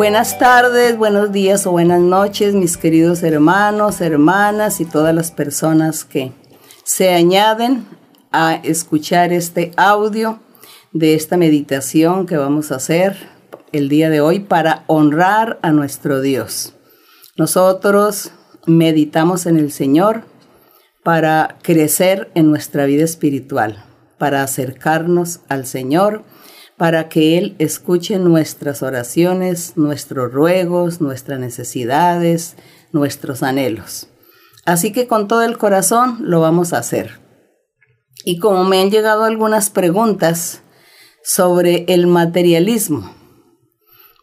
Buenas tardes, buenos días o buenas noches, mis queridos hermanos, hermanas y todas las personas que se añaden a escuchar este audio de esta meditación que vamos a hacer el día de hoy para honrar a nuestro Dios. Nosotros meditamos en el Señor para crecer en nuestra vida espiritual, para acercarnos al Señor, para que Él escuche nuestras oraciones, nuestros ruegos, nuestras necesidades, nuestros anhelos. Así que con todo el corazón lo vamos a hacer. Y como me han llegado algunas preguntas sobre el materialismo,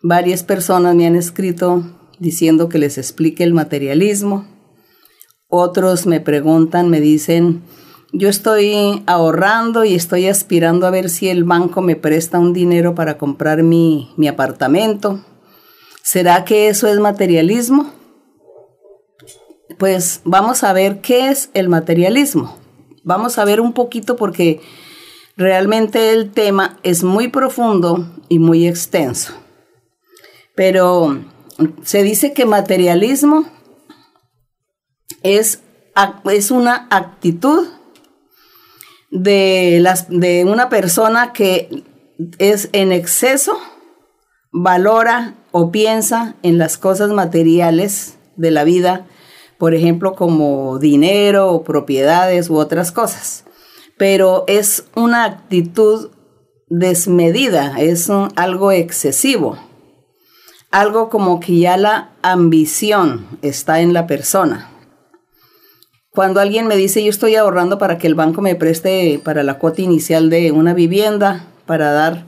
varias personas me han escrito diciendo que les explique el materialismo. Otros me preguntan, me dicen, yo estoy ahorrando y estoy aspirando a ver si el banco me presta un dinero para comprar mi, mi apartamento. ¿Será que eso es materialismo? Pues vamos a ver qué es el materialismo. Vamos a ver un poquito porque realmente el tema es muy profundo y muy extenso. Pero se dice que materialismo es, es una actitud de, las, de una persona que es en exceso, valora o piensa en las cosas materiales de la vida por ejemplo, como dinero o propiedades u otras cosas. Pero es una actitud desmedida, es algo excesivo, algo como que ya la ambición está en la persona. Cuando alguien me dice yo estoy ahorrando para que el banco me preste para la cuota inicial de una vivienda, para dar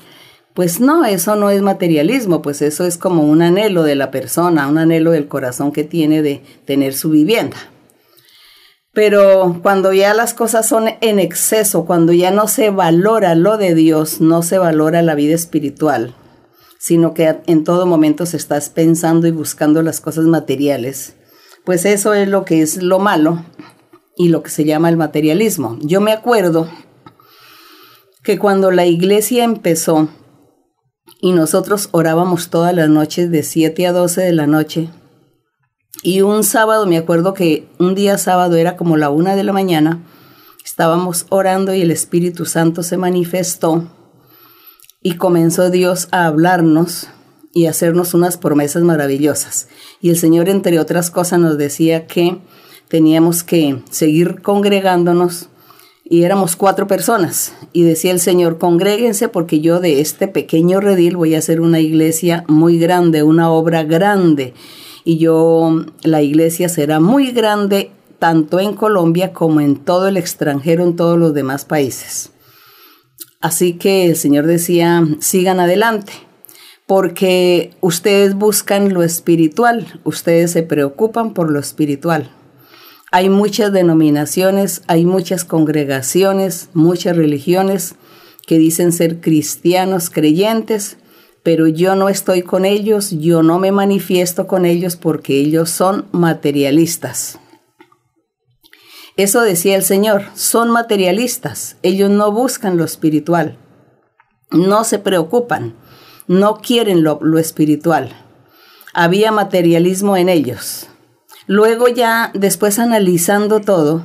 pues no, eso no es materialismo, pues eso es como un anhelo de la persona, un anhelo del corazón que tiene de tener su vivienda. Pero cuando ya las cosas son en exceso, cuando ya no se valora lo de Dios, no se valora la vida espiritual, sino que en todo momento se está pensando y buscando las cosas materiales, pues eso es lo que es lo malo y lo que se llama el materialismo. Yo me acuerdo que cuando la iglesia empezó, y nosotros orábamos todas las noches de 7 a 12 de la noche. Y un sábado, me acuerdo que un día sábado era como la una de la mañana, estábamos orando y el Espíritu Santo se manifestó y comenzó Dios a hablarnos y hacernos unas promesas maravillosas. Y el Señor, entre otras cosas, nos decía que teníamos que seguir congregándonos y éramos cuatro personas. Y decía el Señor, congréguense porque yo de este pequeño redil voy a hacer una iglesia muy grande, una obra grande. Y yo, la iglesia será muy grande tanto en Colombia como en todo el extranjero, en todos los demás países. Así que el Señor decía, sigan adelante, porque ustedes buscan lo espiritual, ustedes se preocupan por lo espiritual. Hay muchas denominaciones, hay muchas congregaciones, muchas religiones que dicen ser cristianos, creyentes, pero yo no estoy con ellos, yo no me manifiesto con ellos porque ellos son materialistas. Eso decía el Señor, son materialistas, ellos no buscan lo espiritual, no se preocupan, no quieren lo, lo espiritual. Había materialismo en ellos. Luego ya, después analizando todo,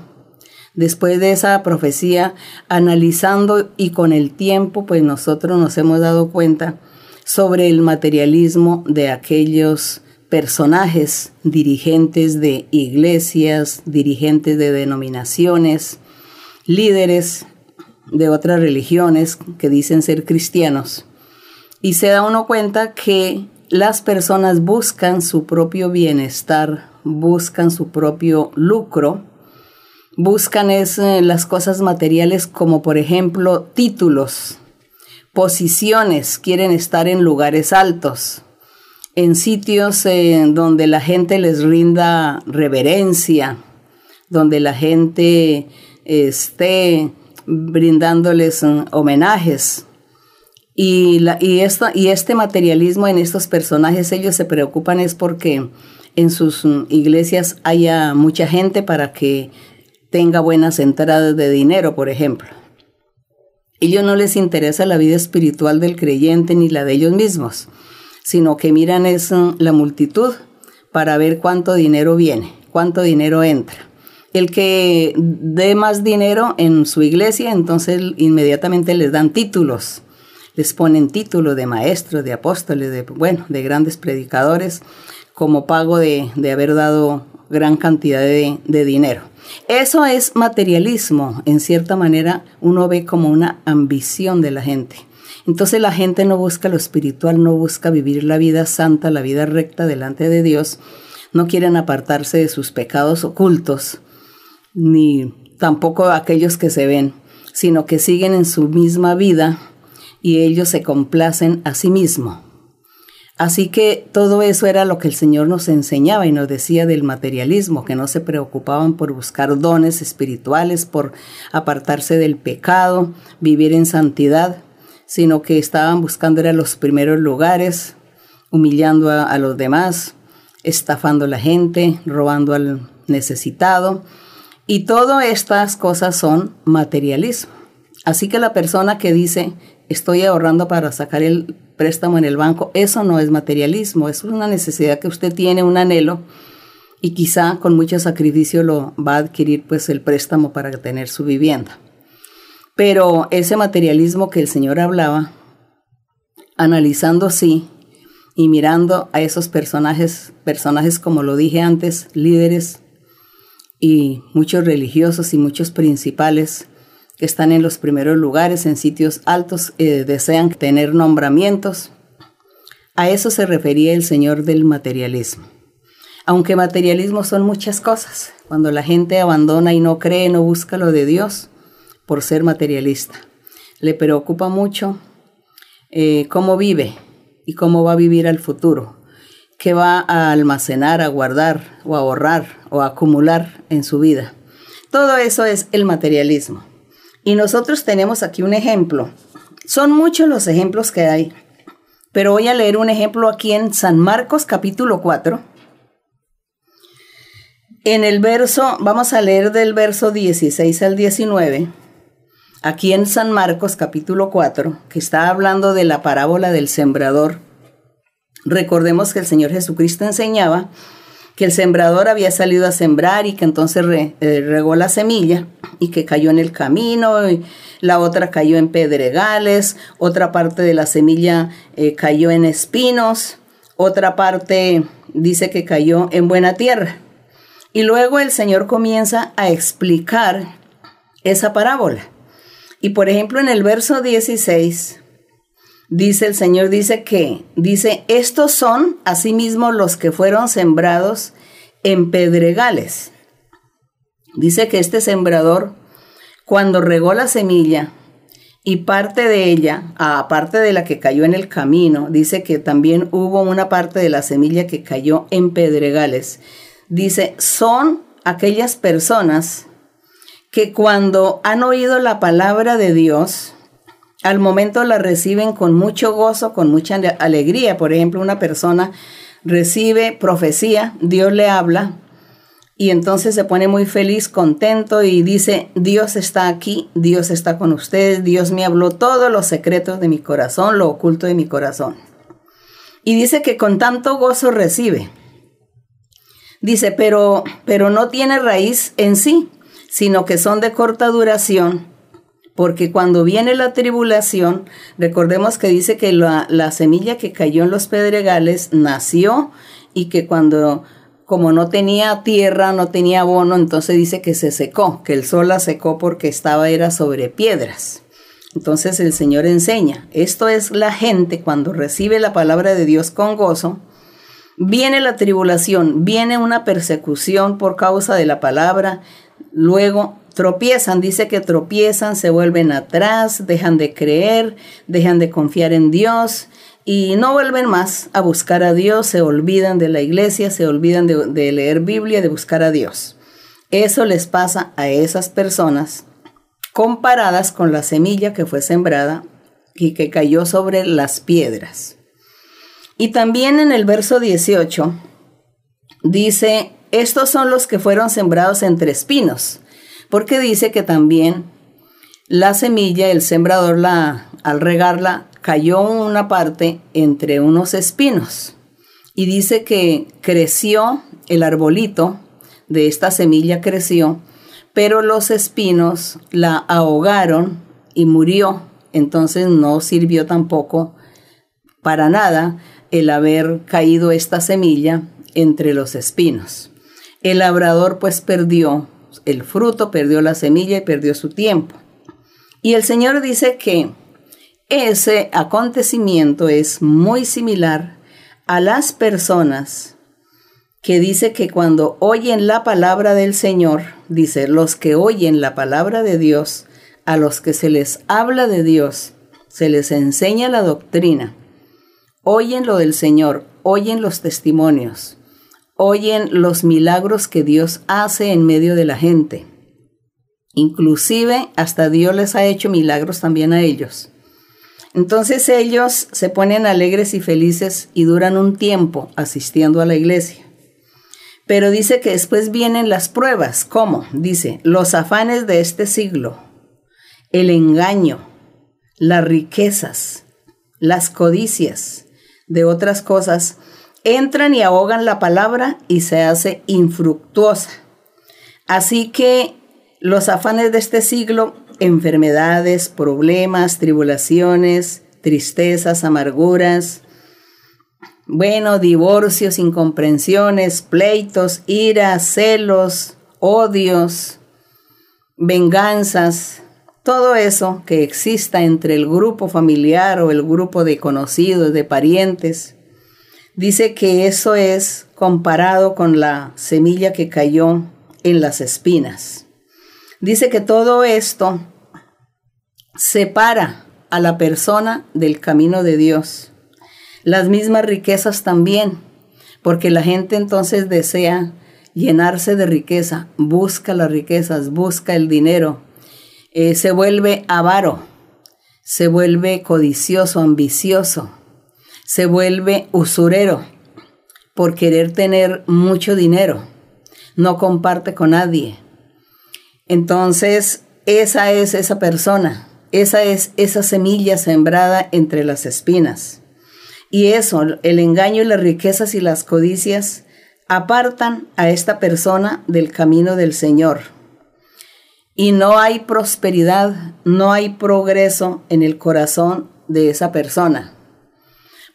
después de esa profecía, analizando y con el tiempo, pues nosotros nos hemos dado cuenta sobre el materialismo de aquellos personajes, dirigentes de iglesias, dirigentes de denominaciones, líderes de otras religiones que dicen ser cristianos. Y se da uno cuenta que las personas buscan su propio bienestar buscan su propio lucro, buscan es, eh, las cosas materiales como por ejemplo títulos, posiciones, quieren estar en lugares altos, en sitios eh, donde la gente les rinda reverencia, donde la gente esté brindándoles mm, homenajes. Y, la, y, y este materialismo en estos personajes, ellos se preocupan es porque en sus iglesias haya mucha gente para que tenga buenas entradas de dinero, por ejemplo. Ellos no les interesa la vida espiritual del creyente ni la de ellos mismos. sino que miran es mm, la multitud para ver cuánto dinero viene, cuánto dinero entra. El que dé más dinero en su iglesia, entonces inmediatamente les dan títulos, les ponen títulos de maestros, de apóstoles, de, bueno, de grandes predicadores, como pago de, haber dado gran cantidad de, de dinero. Eso es materialismo, en cierta manera uno ve como una ambición de la gente. Entonces la gente no busca lo espiritual, no busca vivir la vida santa, la vida recta delante de Dios, no quieren apartarse de sus pecados ocultos, ni tampoco aquellos que se ven, sino que siguen en su misma vida y ellos se complacen a sí mismos. Así que todo eso era lo que el Señor nos enseñaba y nos decía del materialismo, que no se preocupaban por buscar dones espirituales, por apartarse del pecado, vivir en santidad, sino que estaban buscando era los primeros lugares, humillando a, los demás, estafando a la gente, robando al necesitado. Y todas estas cosas son materialismo. Así que la persona que dice, estoy ahorrando para sacar el préstamo en el banco, eso no es materialismo, es una necesidad que usted tiene, un anhelo, y quizá con mucho sacrificio lo va a adquirir pues el préstamo para tener su vivienda. Pero ese materialismo que el Señor hablaba, analizando así y mirando a esos personajes, personajes como lo dije antes, líderes y muchos religiosos y muchos principales que están en los primeros lugares, en sitios altos, eh, desean tener nombramientos. A eso se refería el Señor del materialismo. Aunque materialismo son muchas cosas, cuando la gente abandona y no cree, no busca lo de Dios, por ser materialista. Le preocupa mucho eh, cómo vive y cómo va a vivir al futuro, qué va a almacenar, a guardar o a ahorrar o a acumular en su vida. Todo eso es el materialismo. Y nosotros tenemos aquí un ejemplo. Son muchos los ejemplos que hay, pero voy a leer un ejemplo aquí en San Marcos capítulo 4. En el verso, vamos a leer del verso 16 al 19 aquí en San Marcos capítulo 4, que está hablando de la parábola del sembrador, recordemos que el Señor Jesucristo enseñaba que el sembrador había salido a sembrar y que entonces eh, regó la semilla y que cayó en el camino, y la otra cayó en pedregales, otra parte de la semilla eh, cayó en espinos, otra parte dice que cayó en buena tierra. Y luego el Señor comienza a explicar esa parábola. Y por ejemplo, en el verso 16, dice el Señor, dice que, dice, estos son asimismo los que fueron sembrados en pedregales. Dice que este sembrador, cuando regó la semilla y parte de ella, aparte de la que cayó en el camino, dice que también hubo una parte de la semilla que cayó en pedregales. Dice, son aquellas personas que cuando han oído la palabra de Dios, al momento la reciben con mucho gozo, con mucha alegría. Por ejemplo, una persona recibe profecía, Dios le habla, y entonces se pone muy feliz, contento y dice, Dios está aquí, Dios está con ustedes, Dios me habló todos los secretos de mi corazón, lo oculto de mi corazón. Y dice que con tanto gozo recibe. Dice, pero, pero no tiene raíz en sí, sino que son de corta duración, porque cuando viene la tribulación, recordemos que dice que la, semilla que cayó en los pedregales nació y que cuando como no tenía tierra, no tenía abono, entonces dice que se secó, que el sol la secó porque estaba era sobre piedras. Entonces el Señor enseña, esto es la gente cuando recibe la palabra de Dios con gozo, viene la tribulación, viene una persecución por causa de la palabra, Luego tropiezan, dice que tropiezan, se vuelven atrás, dejan de creer, dejan de confiar en Dios y no vuelven más a buscar a Dios, se olvidan de la iglesia, se olvidan de, leer Biblia, de buscar a Dios. Eso les pasa a esas personas comparadas con la semilla que fue sembrada y que cayó sobre las piedras. Y también en el verso 18 dice, estos son los que fueron sembrados entre espinos, porque dice que también la semilla, el sembrador, la, al regarla, cayó una parte entre unos espinos y dice que creció el arbolito de esta semilla creció, pero los espinos la ahogaron y murió. Entonces no sirvió tampoco para nada el haber caído esta semilla entre los espinos. El labrador pues perdió el fruto, perdió la semilla y perdió su tiempo. Y el Señor dice que ese acontecimiento es muy similar a las personas que dice que cuando oyen la palabra del Señor, dice, los que oyen la palabra de Dios, a los que se les habla de Dios, se les enseña la doctrina, oyen lo del Señor, oyen los testimonios, oyen los milagros que Dios hace en medio de la gente. Inclusive hasta Dios les ha hecho milagros también a ellos. Entonces ellos se ponen alegres y felices y duran un tiempo asistiendo a la iglesia. Pero dice que después vienen las pruebas. ¿Cómo? Dice, los afanes de este siglo, el engaño, las riquezas, las codicias de otras cosas, entran y ahogan la palabra y se hace infructuosa. Así que los afanes de este siglo enfermedades, problemas, tribulaciones, tristezas, amarguras, bueno, divorcios, incomprensiones, pleitos, iras, celos, odios, venganzas, todo eso que exista entre el grupo familiar o el grupo de conocidos, de parientes, dice que eso es comparado con la semilla que cayó en las espinas. Dice que todo esto separa a la persona del camino de Dios. Las mismas riquezas también, porque la gente entonces desea llenarse de riqueza, busca las riquezas, busca el dinero, eh, se vuelve avaro, se vuelve codicioso, ambicioso, se vuelve usurero por querer tener mucho dinero, no comparte con nadie, entonces, esa es esa persona, esa es esa semilla sembrada entre las espinas. Y eso, el engaño y las riquezas y las codicias, apartan a esta persona del camino del Señor. Y no hay prosperidad, no hay progreso en el corazón de esa persona.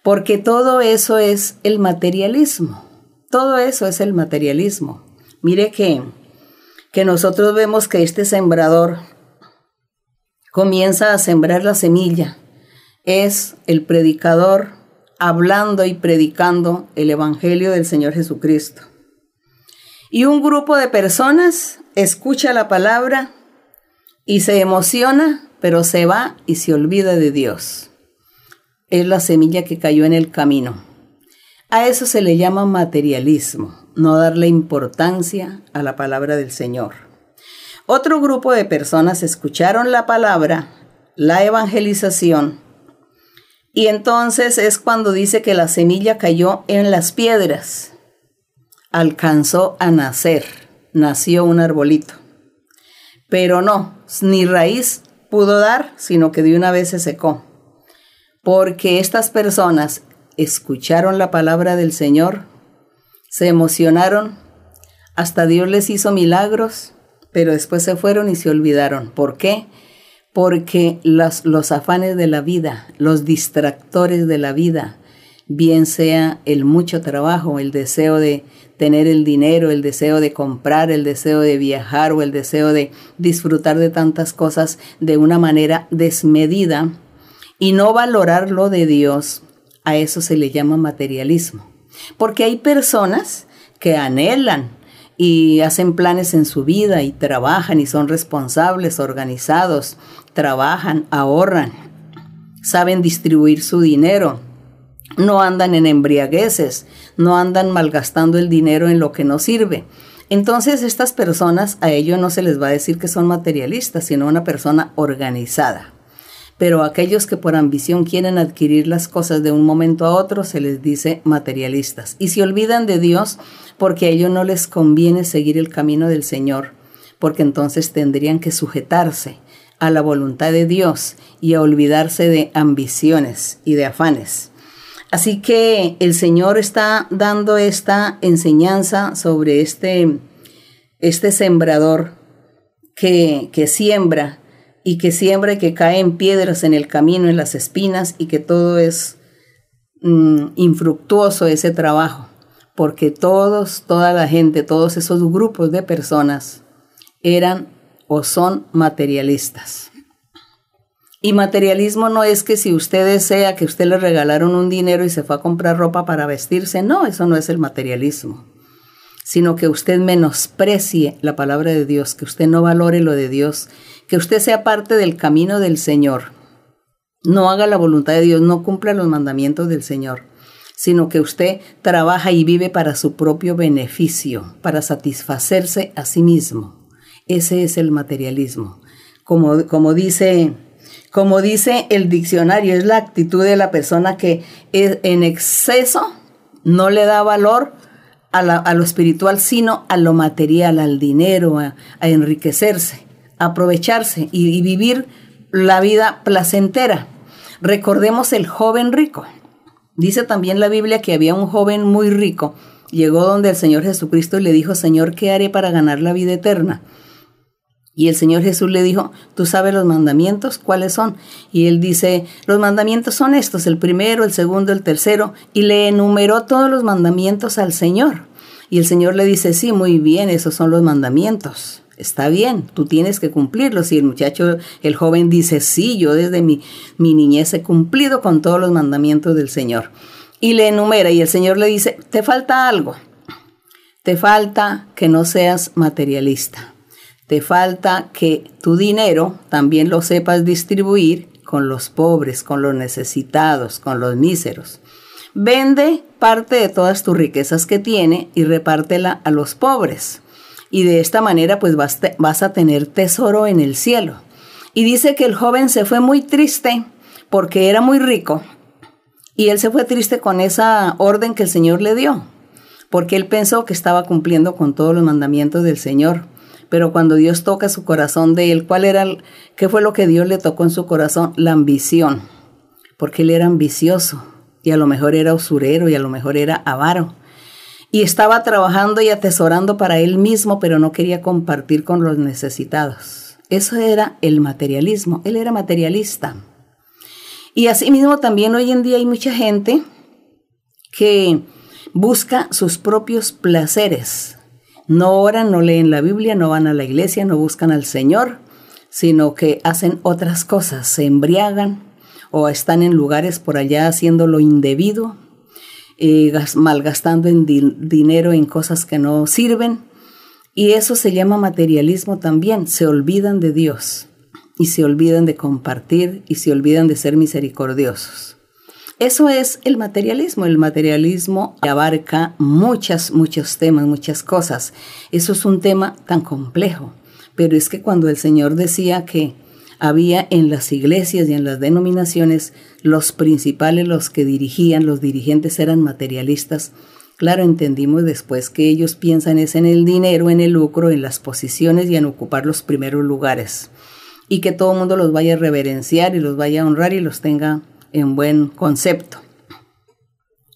Porque todo eso es el materialismo. Todo eso es el materialismo. Mire que que nosotros vemos que este sembrador comienza a sembrar la semilla. Es el predicador hablando y predicando el Evangelio del Señor Jesucristo. Y un grupo de personas escucha la palabra y se emociona, pero se va y se olvida de Dios. Es la semilla que cayó en el camino. A eso se le llama materialismo no darle importancia a la palabra del Señor. Otro grupo de personas escucharon la palabra, la evangelización, y entonces es cuando dice que la semilla cayó en las piedras, alcanzó a nacer, nació un arbolito. Pero no, ni raíz pudo dar, sino que de una vez se secó. Porque estas personas escucharon la palabra del Señor, se emocionaron, hasta Dios les hizo milagros, pero después se fueron y se olvidaron. ¿Por qué? Porque los, los afanes de la vida, los distractores de la vida, bien sea el mucho trabajo, el deseo de tener el dinero, el deseo de comprar, el deseo de viajar o el deseo de disfrutar de tantas cosas de una manera desmedida y no valorar lo de Dios, a eso se le llama materialismo. Porque hay personas que anhelan y hacen planes en su vida y trabajan y son responsables, organizados, trabajan, ahorran, saben distribuir su dinero, no andan en embriagueces, no andan malgastando el dinero en lo que no sirve. Entonces estas personas a ellos no se les va a decir que son materialistas, sino una persona organizada pero aquellos que por ambición quieren adquirir las cosas de un momento a otro se les dice materialistas y se olvidan de Dios porque a ellos no les conviene seguir el camino del Señor, porque entonces tendrían que sujetarse a la voluntad de Dios y a olvidarse de ambiciones y de afanes. Así que el Señor está dando esta enseñanza sobre este, este sembrador que, que siembra y que siembra que cae en piedras en el camino, en las espinas y que todo es mm, infructuoso ese trabajo, porque todos, toda la gente, todos esos grupos de personas eran o son materialistas. Y materialismo no es que si usted desea que usted le regalaron un dinero y se fue a comprar ropa para vestirse, no, eso no es el materialismo, sino que usted menosprecie la palabra de Dios, que usted no valore lo de Dios, que usted sea parte del camino del Señor, no haga la voluntad de Dios, no cumpla los mandamientos del Señor, sino que usted trabaja y vive para su propio beneficio, para satisfacerse a sí mismo. Ese es el materialismo. Como, como dice como dice el diccionario, es la actitud de la persona que en exceso no le da valor a, lo espiritual, sino a lo material, al dinero, a, enriquecerse, aprovecharse y, vivir la vida placentera. Recordemos el joven rico. Dice también la Biblia que había un joven muy rico. Llegó donde el Señor Jesucristo y le dijo, Señor, ¿qué haré para ganar la vida eterna? Y el Señor Jesús le dijo, ¿tú sabes los mandamientos? ¿Cuáles son? Y él dice, los mandamientos son estos, el primero, el segundo, el tercero, y le enumeró todos los mandamientos al Señor. Y el Señor le dice, sí, muy bien, esos son los mandamientos. Está bien, tú tienes que cumplirlos. Y el muchacho, el joven dice, sí, yo desde mi, mi niñez he cumplido con todos los mandamientos del Señor. Y le enumera y el Señor le dice, te falta algo. Te falta que no seas materialista te falta que tu dinero también lo sepas distribuir con los pobres, con los necesitados, con los míseros. Vende parte de todas tus riquezas que tiene y repártela a los pobres. Y de esta manera pues vas, a tener tesoro en el cielo. Y dice que el joven se fue muy triste porque era muy rico. Y él se fue triste con esa orden que el Señor le dio, porque él pensó que estaba cumpliendo con todos los mandamientos del Señor pero cuando Dios toca su corazón de él, ¿cuál era, qué fue lo que Dios le tocó en su corazón? La ambición, porque él era ambicioso y a lo mejor era usurero y a lo mejor era avaro. Y estaba trabajando y atesorando para él mismo, pero no quería compartir con los necesitados. Eso era el materialismo, él era materialista. Y asimismo también hoy en día hay mucha gente que busca sus propios placeres, no oran, no leen la Biblia, no van a la iglesia, no buscan al Señor, sino que hacen otras cosas, se embriagan o están en lugares por allá haciendo lo indebido, malgastando en dinero en cosas que no sirven. Y eso se llama materialismo también, se olvidan de Dios y se olvidan de compartir y se olvidan de ser misericordiosos. Eso es el materialismo. El materialismo abarca muchas, muchos temas, muchas cosas. Eso es un tema tan complejo. Pero es que cuando el Señor decía que había en las iglesias y en las denominaciones los principales, los que dirigían, los dirigentes eran materialistas, Claro, entendimos después que ellos piensan es en el dinero, en el lucro, en las posiciones y en ocupar los primeros lugares. Y que todo el mundo los vaya a reverenciar y los vaya a honrar y los tenga en buen concepto.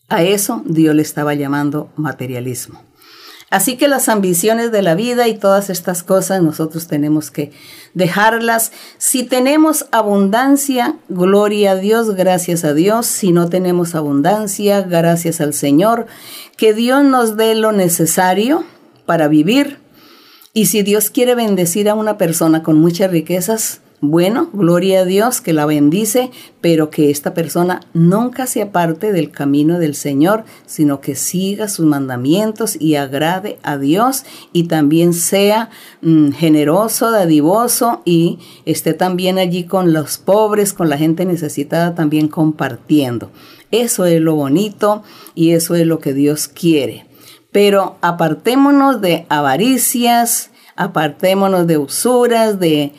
A eso Dios le estaba llamando materialismo. Así que las ambiciones de la vida y todas estas cosas nosotros tenemos que dejarlas. Si tenemos abundancia, gloria a Dios, gracias a Dios. Si no tenemos abundancia, gracias al Señor. Que Dios nos dé lo necesario para vivir. Y si Dios quiere bendecir a una persona con muchas riquezas, bueno, gloria a Dios que la bendice, pero que esta persona nunca se aparte del camino del Señor, sino que siga sus mandamientos y agrade a Dios y también sea mm, generoso, dadivoso y esté también allí con los pobres, con la gente necesitada, también compartiendo. Eso es lo bonito y eso es lo que Dios quiere. Pero apartémonos de avaricias, apartémonos de usuras, de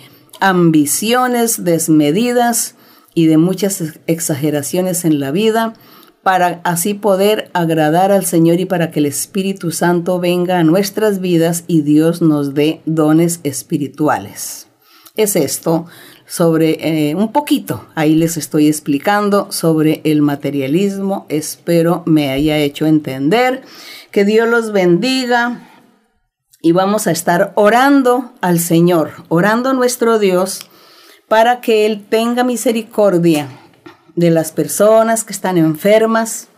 ambiciones desmedidas y de muchas exageraciones en la vida para así poder agradar al Señor y para que el Espíritu Santo venga a nuestras vidas y Dios nos dé dones espirituales. Es esto sobre eh, un poquito, ahí les estoy explicando sobre el materialismo, espero me haya hecho entender, que Dios los bendiga y vamos a estar orando al Señor, orando a nuestro Dios para que Él tenga misericordia de las personas que están enfermas,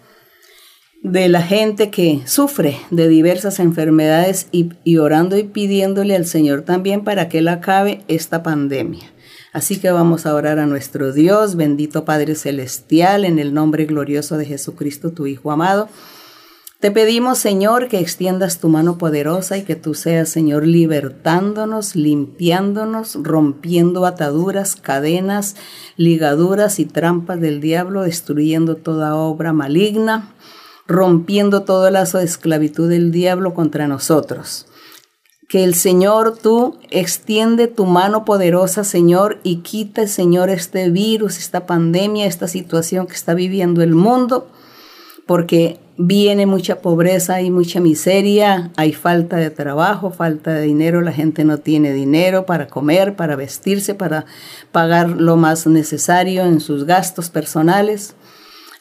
de la gente que sufre de diversas enfermedades y, orando y pidiéndole al Señor también para que Él acabe esta pandemia. Así que vamos a orar a nuestro Dios, bendito Padre Celestial, en el nombre glorioso de Jesucristo, tu Hijo amado. Te pedimos, Señor, que extiendas tu mano poderosa y que tú seas, Señor, libertándonos, limpiándonos, rompiendo ataduras, cadenas, ligaduras y trampas del diablo, destruyendo toda obra maligna, rompiendo todo lazo de esclavitud del diablo contra nosotros. Que el Señor, tú extiende tu mano poderosa, Señor, y quita, Señor, este virus, esta pandemia, esta situación que está viviendo el mundo, porque viene mucha pobreza y mucha miseria, hay falta de trabajo, falta de dinero, la gente no tiene dinero para comer, para vestirse, para pagar lo más necesario en sus gastos personales.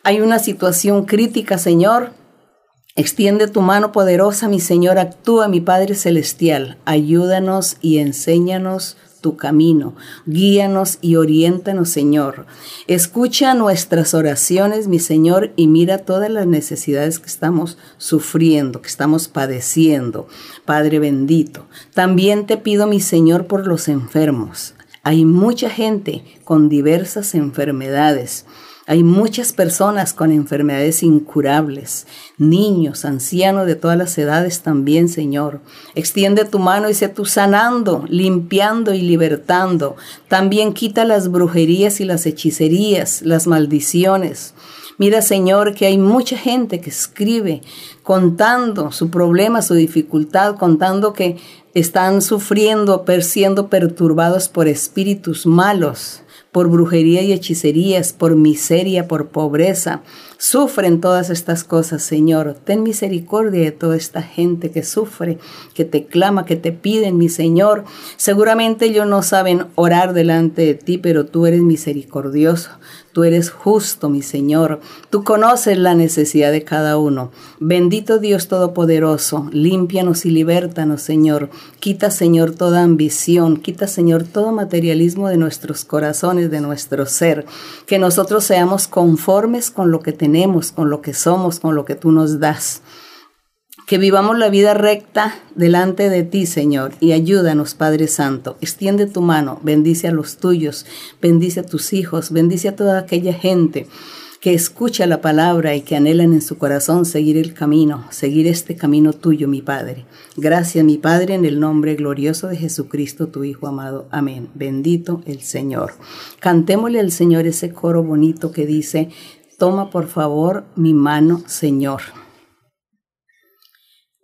Hay una situación crítica, Señor. Extiende tu mano poderosa, mi Señor, actúa, mi Padre Celestial. Ayúdanos y enséñanos tu camino. Guíanos y oriéntanos, Señor. Escucha nuestras oraciones, mi Señor, y mira todas las necesidades que estamos sufriendo, que estamos padeciendo. Padre bendito, también te pido, mi Señor, por los enfermos. Hay mucha gente con diversas enfermedades. Hay muchas personas con enfermedades incurables, niños, ancianos de todas las edades también, Señor. Extiende tu mano y sé tú sanando, limpiando y libertando. También quita las brujerías y las hechicerías, las maldiciones. Mira, Señor, que hay mucha gente que escribe contando su problema, su dificultad, contando que están sufriendo, siendo perturbados por espíritus malos por brujería y hechicerías, por miseria, por pobreza. Sufren todas estas cosas, Señor. Ten misericordia de toda esta gente que sufre, que te clama, que te piden, mi Señor. Seguramente ellos no saben orar delante de ti, pero tú eres misericordioso. Tú eres justo, mi Señor. Tú conoces la necesidad de cada uno. Bendito Dios Todopoderoso, límpianos y libértanos, Señor. Quita, Señor, toda ambición. Quita, Señor, todo materialismo de nuestros corazones, de nuestro ser. Que nosotros seamos conformes con lo que con lo que somos, con lo que tú nos das que vivamos la vida recta delante de ti, Señor, y ayúdanos, Padre Santo. Extiende tu mano, bendice a los tuyos, bendice a tus hijos, bendice a toda aquella gente que escucha la palabra y que anhelan en su corazón seguir el camino, seguir este camino tuyo, mi Padre. Gracias, mi Padre, en el nombre glorioso de Jesucristo, tu Hijo amado. Amén. Bendito el Señor. Cantémosle al Señor ese coro bonito que dice, toma por favor mi mano, Señor.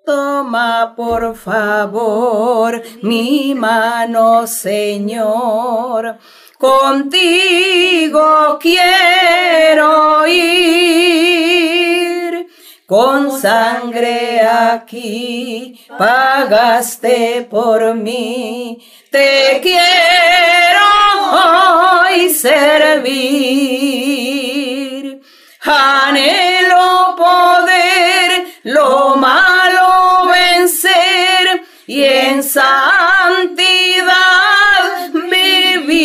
Toma por favor mi mano, Señor. Contigo quiero ir. Con sangre aquí pagaste por mí. Te quiero hoy servir. Anhelo poder lo malo vencer y en santidad vivir.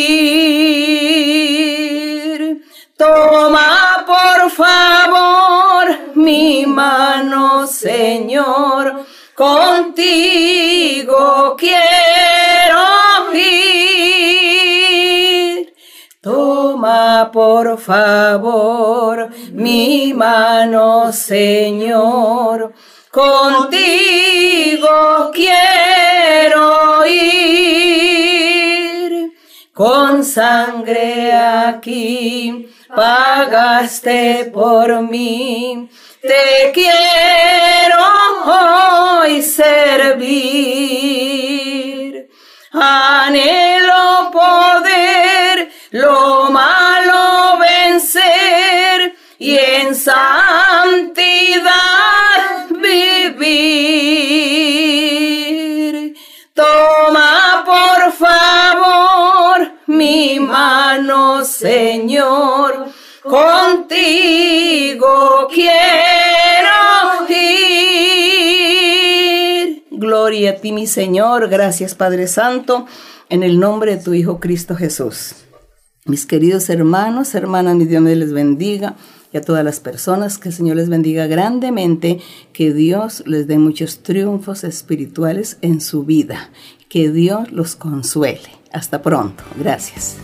Toma por favor mi mano, Señor, contigo quiero Por favor mi mano, Señor, contigo quiero ir. Con sangre aquí pagaste por mí. Te quiero hoy servir. Anhelo poder lo malo en santidad vivir. Toma por favor mi mano Señor, contigo quiero ir. Gloria a ti, mi Señor. Gracias, Padre Santo, en el nombre de tu Hijo Cristo Jesús. Mis queridos hermanos, hermanas, mi Dios les bendiga y a todas las personas, que el Señor les bendiga grandemente, que Dios les dé muchos triunfos espirituales en su vida, que Dios los consuele. Hasta pronto. Gracias.